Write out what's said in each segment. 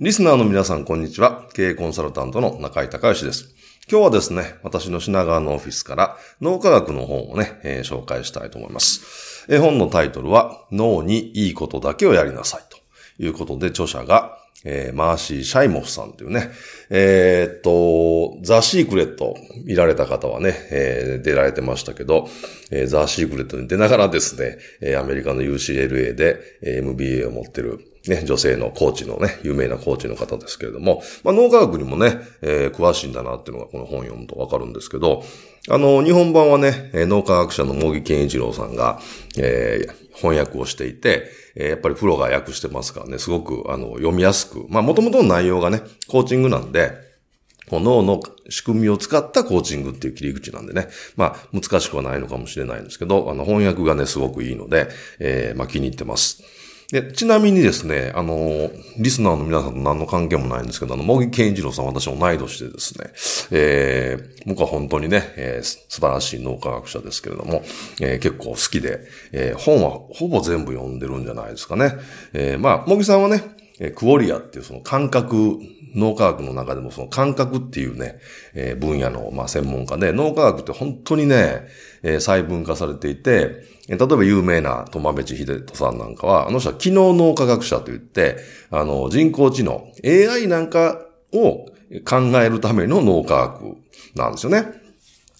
リスナーの皆さん、こんにちは。経営コンサルタントの中井隆義です。今日はですね、私の品川のオフィスから脳科学の本をね、えー、紹介したいと思います。絵本のタイトルは、脳にいいことだけをやりなさいということで、著者が、えー、マーシー・シャイモフさんというね、えー、っと、ザ・シークレット見られた方はね、えー、出られてましたけど、えー、ザ・シークレットに出ながらですね、えー、アメリカの UCLA で、えー、MBA を持ってるね、女性のコーチのね、有名なコーチの方ですけれども、まあ、脳科学にもね、えー、詳しいんだなっていうのがこの本読むとわかるんですけど、あの、日本版はね、脳科学者の茂木健一郎さんが、えー、翻訳をしていて、え、やっぱりプロが訳してますからね、すごく、あの、読みやすく、まあ、元々の内容がね、コーチングなんで、この脳の仕組みを使ったコーチングっていう切り口なんでね。まあ、難しくはないのかもしれないんですけど、あの、翻訳がね、すごくいいので、えー、まあ、気に入ってます。で、ちなみにですね、あの、リスナーの皆さんと何の関係もないんですけど、あの、茂木健一郎さん私同い年でですね、えー、僕は本当にね、えー、素晴らしい脳科学者ですけれども、えー、結構好きで、えー、本はほぼ全部読んでるんじゃないですかね。えー、まあ、茂木さんはね、えクオリアっていうその感覚、脳科学の中でもその感覚っていうね、えー、分野の、まあ、専門家で、脳科学って本当にね、えー、細分化されていて、例えば有名なトマベチヒデトさんなんかは、あの人は機能脳科学者と言って、あの、人工知能、AI なんかを考えるための脳科学なんですよね。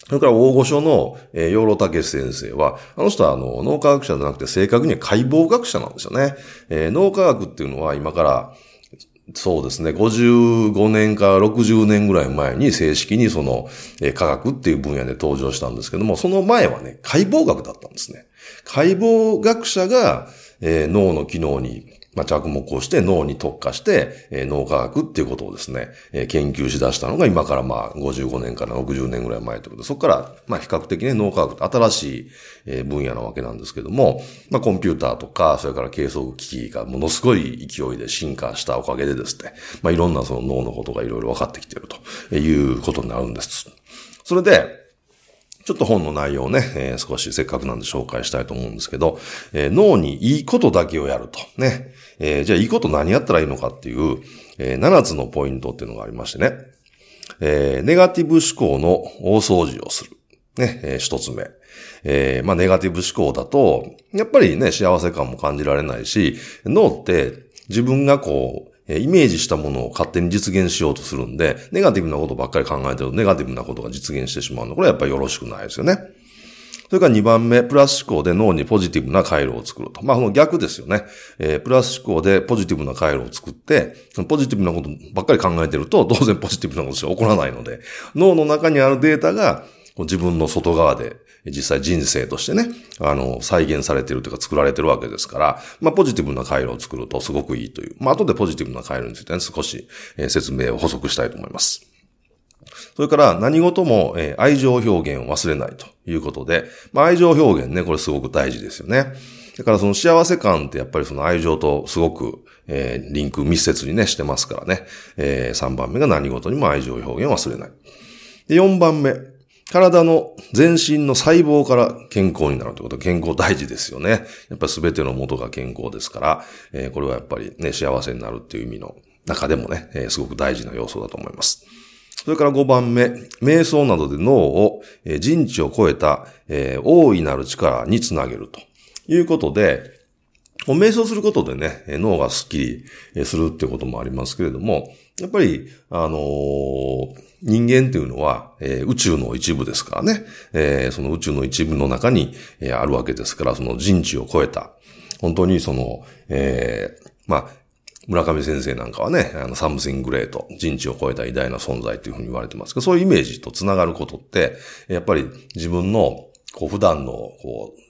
それから大御所の、えー、養老武先生は、あの人はあの脳科学者じゃなくて正確には解剖学者なんですよね。えー、脳科学っていうのは今からそうですね。55年から60年ぐらい前に正式にその、えー、科学っていう分野で登場したんですけども、その前はね、解剖学だったんですね。解剖学者が、えー、脳の機能にまあ、着目をして脳に特化して、えー、脳科学っていうことをですね、えー、研究し出したのが今からまあ55年から60年ぐらい前ということで、そこからまあ比較的ね、脳科学って新しい、えー、分野なわけなんですけども、まあコンピューターとか、それから計測機器がものすごい勢いで進化したおかげでですね、まあいろんなその脳のことがいろいろ分かってきてるということになるんです。それで、ちょっと本の内容をね、えー、少しせっかくなんで紹介したいと思うんですけど、えー、脳にいいことだけをやると。ね。えー、じゃあいいこと何やったらいいのかっていう、え、7つのポイントっていうのがありましてね。え、ネガティブ思考の大掃除をする。ね、えー、一つ目。えー、まあ、ネガティブ思考だと、やっぱりね、幸せ感も感じられないし、脳って自分がこう、えイメージしたものを勝手に実現しようとするんで、ネガティブなことばっかり考えてると、ネガティブなことが実現してしまうの。これはやっぱりよろしくないですよね。それから2番目、プラス思考で脳にポジティブな回路を作ると。まあ、この逆ですよね。えー、プラス思考でポジティブな回路を作って、ポジティブなことばっかり考えてると、当然ポジティブなことしか起こらないので、脳の中にあるデータが、自分の外側で実際人生としてね、あの、再現されてるというか作られてるわけですから、まあ、ポジティブな回路を作るとすごくいいという。まあ、後でポジティブな回路についてね、少し、え説明を補足したいと思います。それから何事も、え愛情表現を忘れないということで、まあ、愛情表現ね、これすごく大事ですよね。だからその幸せ感ってやっぱりその愛情とすごく、えー、リンク密接にね、してますからね。えー、3番目が何事にも愛情表現を忘れない。で、4番目。体の全身の細胞から健康になるということ、健康大事ですよね。やっぱり全ての元が健康ですから、えー、これはやっぱりね、幸せになるっていう意味の中でもね、えー、すごく大事な要素だと思います。それから5番目、瞑想などで脳を、えー、人知を超えた、えー、大いなる力につなげるということで、瞑想することでね、脳がスッキリするってこともありますけれども、やっぱり、あのー、人間っていうのは、えー、宇宙の一部ですからね、えー、その宇宙の一部の中に、え、あるわけですから、その人知を超えた、本当にその、えー、まあ、村上先生なんかはね、あの、 Something Great、人知を超えた偉大な存在っていうふうに言われてますけど、そういうイメージと繋がることって、やっぱり自分の、こう、普段の、こう、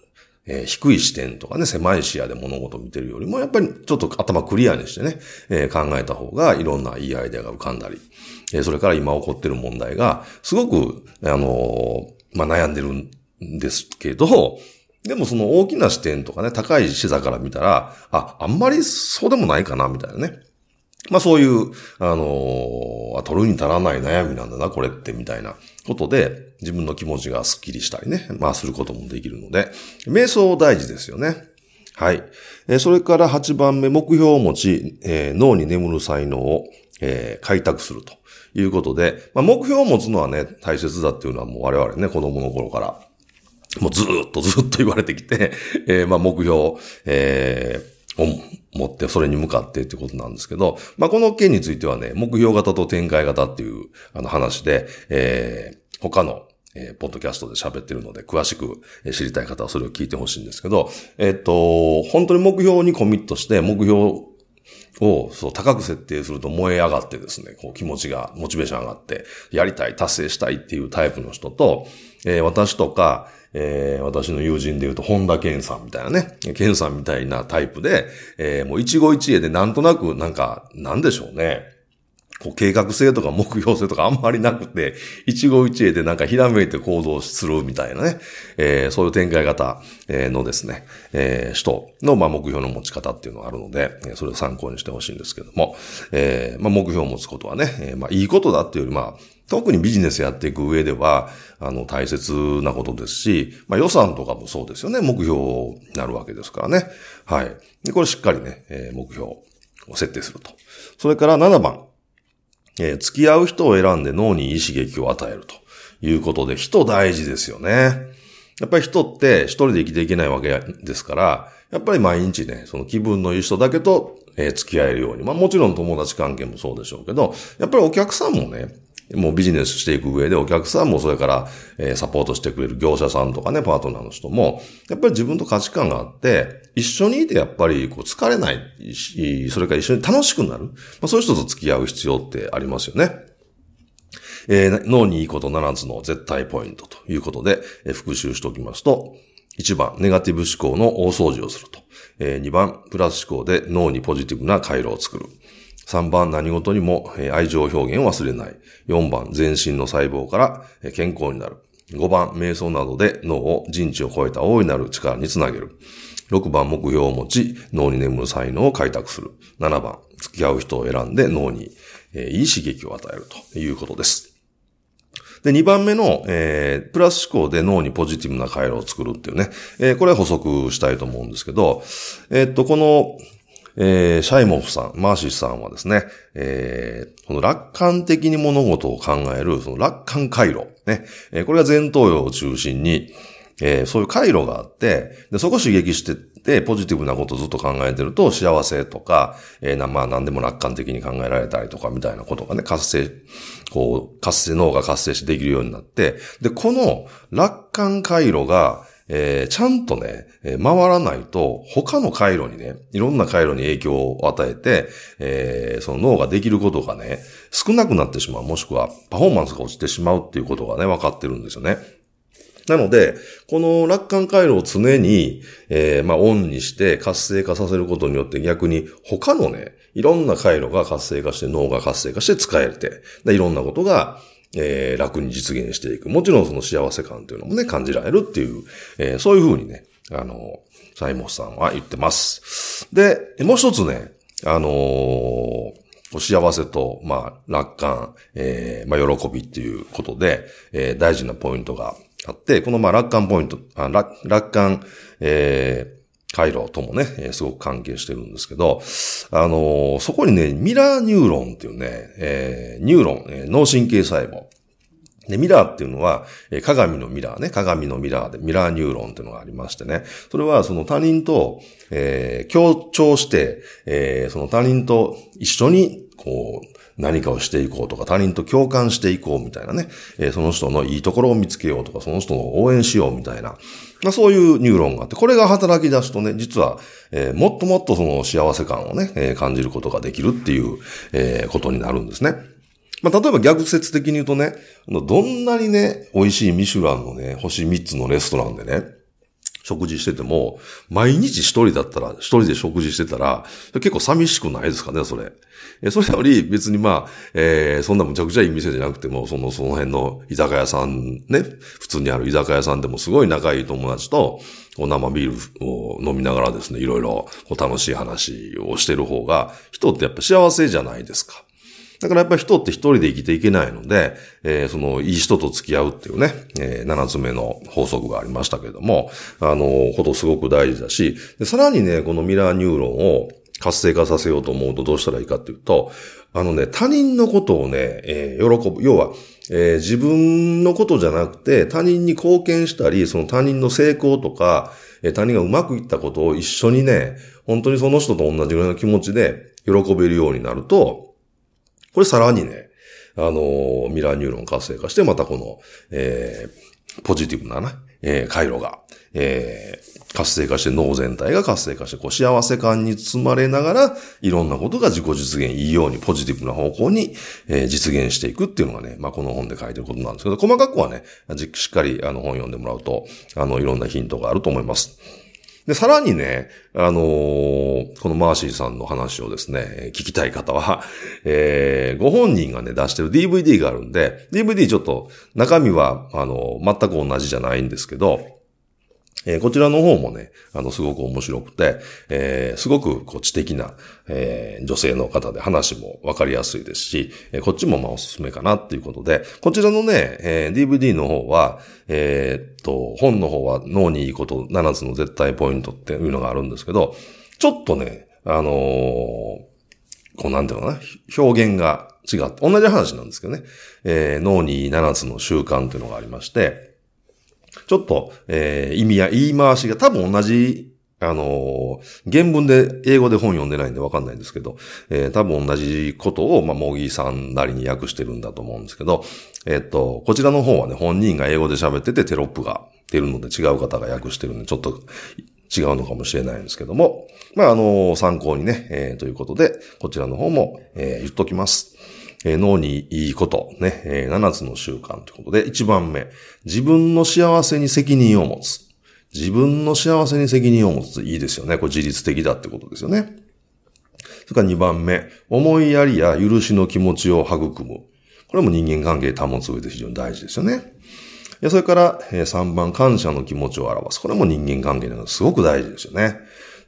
えー、低い視点とかね、狭い視野で物事を見てるよりも、やっぱりちょっと頭クリアにしてね、えー、考えた方がいろんないいアイデアが浮かんだり、えー、それから今起こってる問題が、すごく、あのまあ、悩んでるんですけど、でもその大きな視点とかね、高い視座から見たら、あ、あんまりそうでもないかな、みたいなね。まあそういう、あのー、取るに足らない悩みなんだな、これって、みたいなことで、自分の気持ちがスッキリしたりね、まあすることもできるので、瞑想大事ですよね。はい。え、それから8番目、目標を持ち、えー、脳に眠る才能を、えー、開拓するということで、まあ、目標を持つのはね、大切だっていうのはもう我々ね、子供の頃からもうずっとずっと言われてきて、えー、まあ目標、えー、持って、それに向かってってことなんですけど、まあこの件についてはね、目標型と展開型っていうあの話で、えー、他のえー、ポッドキャストで喋ってるので、詳しく知りたい方はそれを聞いてほしいんですけど、えっ、と、本当に目標にコミットして、目標をそう高く設定すると燃え上がってですね、こう気持ちが、モチベーション上がって、やりたい、達成したいっていうタイプの人と、えー、私とか、えー、私の友人で言うと、本田健さんみたいなね、健さんみたいなタイプで、えー、もう一期一会でなんとなく、なんか、なんでしょうね。こう計画性とか目標性とかあんまりなくて、一期一会でなんかひらめいて行動するみたいなね、えー、そういう展開型のですね、えー、人のまあ目標の持ち方っていうのがあるので、それを参考にしてほしいんですけども、えー、まあ目標を持つことはね、まあいいことだっていうよりまあ、特にビジネスやっていく上では、あの、大切なことですし、まあ予算とかもそうですよね。目標になるわけですからね。はい。で、これしっかりね、えー、目標を設定すると。それから7番。えー、付き合う人を選んで脳にいい刺激を与えるということで、人大事ですよね。やっぱり人って一人で生きていけないわけですから、やっぱり毎日ね、その気分のいい人だけと、えー、付き合えるように。まあもちろん友達関係もそうでしょうけど、やっぱりお客さんもね、もうビジネスしていく上でお客さんもそれから、え、サポートしてくれる業者さんとかね、パートナーの人も、やっぱり自分と価値観があって、一緒にいてやっぱりこう疲れないし、それから一緒に楽しくなる。まあ、そういう人と付き合う必要ってありますよね。えー、脳にいいこと7つの絶対ポイントということで、え、復習しておきますと、1番、ネガティブ思考の大掃除をすると。え、2番、プラス思考で脳にポジティブな回路を作る。3番、何事にも愛情表現を忘れない。4番、全身の細胞から健康になる。5番、瞑想などで脳を人知を超えた大いなる力につなげる。6番、目標を持ち、脳に眠る才能を開拓する。7番、付き合う人を選んで脳に、えいい刺激を与えるということです。で、2番目の、えー、プラス思考で脳にポジティブな回路を作るっていうね、えー、これは補足したいと思うんですけど、えー、っと、この、えー、シャイモフさん、マーシーさんはですね、えー、この楽観的に物事を考える、その楽観回路、ね、えー、これが前頭葉を中心に、えー、そういう回路があって、で、そこ刺激してて、ポジティブなことをずっと考えてると、幸せとか、えー、な、まあ何でも楽観的に考えられたりとか、みたいなことがね、活性、こう、活性、脳が活性してできるようになって、で、この楽観回路が、えー、ちゃんとね、回らないと、他の回路にね、いろんな回路に影響を与えて、えー、その脳ができることがね、少なくなってしまう、もしくはパフォーマンスが落ちてしまうっていうことがね、分かってるんですよね。なので、この楽観回路を常に、えー、まあ、オンにして活性化させることによって逆に他のね、いろんな回路が活性化して脳が活性化して使えて、でいろんなことが、えー、楽に実現していく。もちろんその幸せ感というのもね、感じられるっていう、えー、そういうふうにね、あの、サイモスさんは言ってます。で、もう一つね、あのー、幸せと、まあ、楽観、えー、まあ、喜びっていうことで、えー、大事なポイントがあって、この、まあ、楽観ポイント、あ楽楽観、えー、回路ともね、えー、すごく関係してるんですけど、あのー、そこにね、ミラーニューロンっていうね、えー、ニューロン、えー、脳神経細胞。で、ミラーっていうのは、え鏡のミラーね、鏡のミラーで、ミラーニューロンっていうのがありましてね。それはその他人と、えー、協調して、えー、その他人と一緒に、こう、何かをしていこうとか、他人と共感していこうみたいなね、えー、その人のいいところを見つけようとか、その人を応援しようみたいな、まあ、そういうニューロンがあって、これが働き出すとね、実は、えー、もっともっとその幸せ感をね、えー、感じることができるっていう、えー、ことになるんですね。まあ、例えば逆説的に言うとね、どんなにね、美味しいミシュランのね、星3つのレストランでね、食事してても、毎日一人だったら、一人で食事してたら、結構寂しくないですかね、それ。え、それより別にまあ、えー、そんなむちゃくちゃいい店じゃなくても、その、その辺の居酒屋さんね、普通にある居酒屋さんでもすごい仲いい友達と、お生ビールを飲みながらですね、いろいろ楽しい話をしてる方が、人ってやっぱ幸せじゃないですか。だからやっぱり人って一人で生きていけないので、えー、その、いい人と付き合うっていうね、えー、つ目の法則がありましたけども、あの、ことすごく大事だし、さらにね、このミラーニューロンを活性化させようと思うとどうしたらいいかっていうと、あのね、他人のことをね、えー、喜ぶ。要は、えー、自分のことじゃなくて、他人に貢献したり、その他人の成功とか、えー、他人がうまくいったことを一緒にね、本当にその人と同じぐらいの気持ちで喜べるようになると、これさらにね、あの、ミラーニューロン活性化して、またこの、えー、ポジティブなね、えー、回路が、えー、活性化して脳全体が活性化して、こう幸せ感に包まれながら、いろんなことが自己実現いいようにポジティブな方向に、えー、実現していくっていうのがね、まあ、この本で書いてることなんですけど、細かくはね、しっかりあの本読んでもらうと、あの、いろんなヒントがあると思います。で、さらにね、あのー、このマーシーさんの話をですね、聞きたい方は、えー、ご本人がね、出してる DVD があるんで、DVD ちょっと中身は、あの、全く同じじゃないんですけど、えー、こちらの方もね、あの、すごく面白くて、えー、すごくこう知的な、えー、女性の方で話もわかりやすいですし、え、こっちもまあおすすめかなっていうことで、こちらのね、え、DVD の方は、え、っと、本の方は脳にいいこと7つの絶対ポイントっていうのがあるんですけど、ちょっとね、あの、こうなんていうのかな、表現が違って、同じ話なんですけどね、え、脳にいい7つの習慣っていうのがありまして、ちょっと、えー、意味や言い回しが多分同じ、あのー、原文で英語で本読んでないんでわかんないんですけど、えー、多分同じことを、まあ、モギーさんなりに訳してるんだと思うんですけど、えっと、こちらの方はね、本人が英語で喋っててテロップが出るので違う方が訳してるんで、ちょっと違うのかもしれないんですけども、まあ、あの参考にね、えー、ということで、こちらの方も、えー、言っときます。えー、脳にいいこと、ね、えー、7つの習慣ということで、1番目、自分の幸せに責任を持つ。自分の幸せに責任を持つ。いいですよね。これ自律的だってことですよね。それから2番目、思いやりや許しの気持ちを育む。これも人間関係保つ上で非常に大事ですよね。それから3番、感謝の気持ちを表す。これも人間関係なのすごく大事ですよね。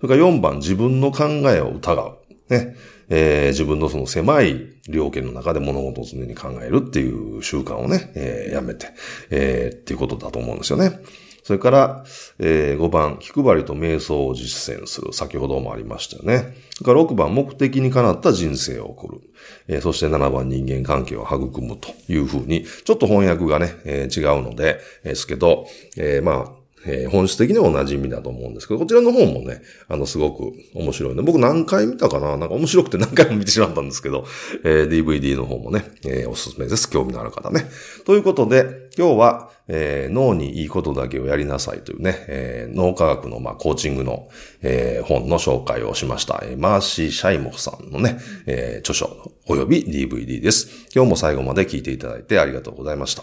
それから4番、自分の考えを疑う。ね。えー、自分のその狭い領域の中で物事を常に考えるっていう習慣をね、えー、やめて、えー、っていうことだと思うんですよね。それから、えー、5番、気配りと瞑想を実践する。先ほどもありましたよね。それから6番、目的にかなった人生を送る。えー、そして7番、人間関係を育むというふうに、ちょっと翻訳がね、えー、違うので、ですけど、えー、まあ、えー、本質的には同じ意味だと思うんですけど、こちらの本もね、あの、すごく面白いね。僕何回見たかな？なんか面白くて何回も見てしまったんですけど、えー、DVD の方もね、えー、おすすめです。興味のある方ね。ということで、今日は、えー、脳にいいことだけをやりなさいというね、えー、脳科学の、まあ、コーチングの、えー、本の紹介をしました。えー、マーシー・シャイモフさんのね、えー、著書及び DVD です。今日も最後まで聞いていただいてありがとうございました。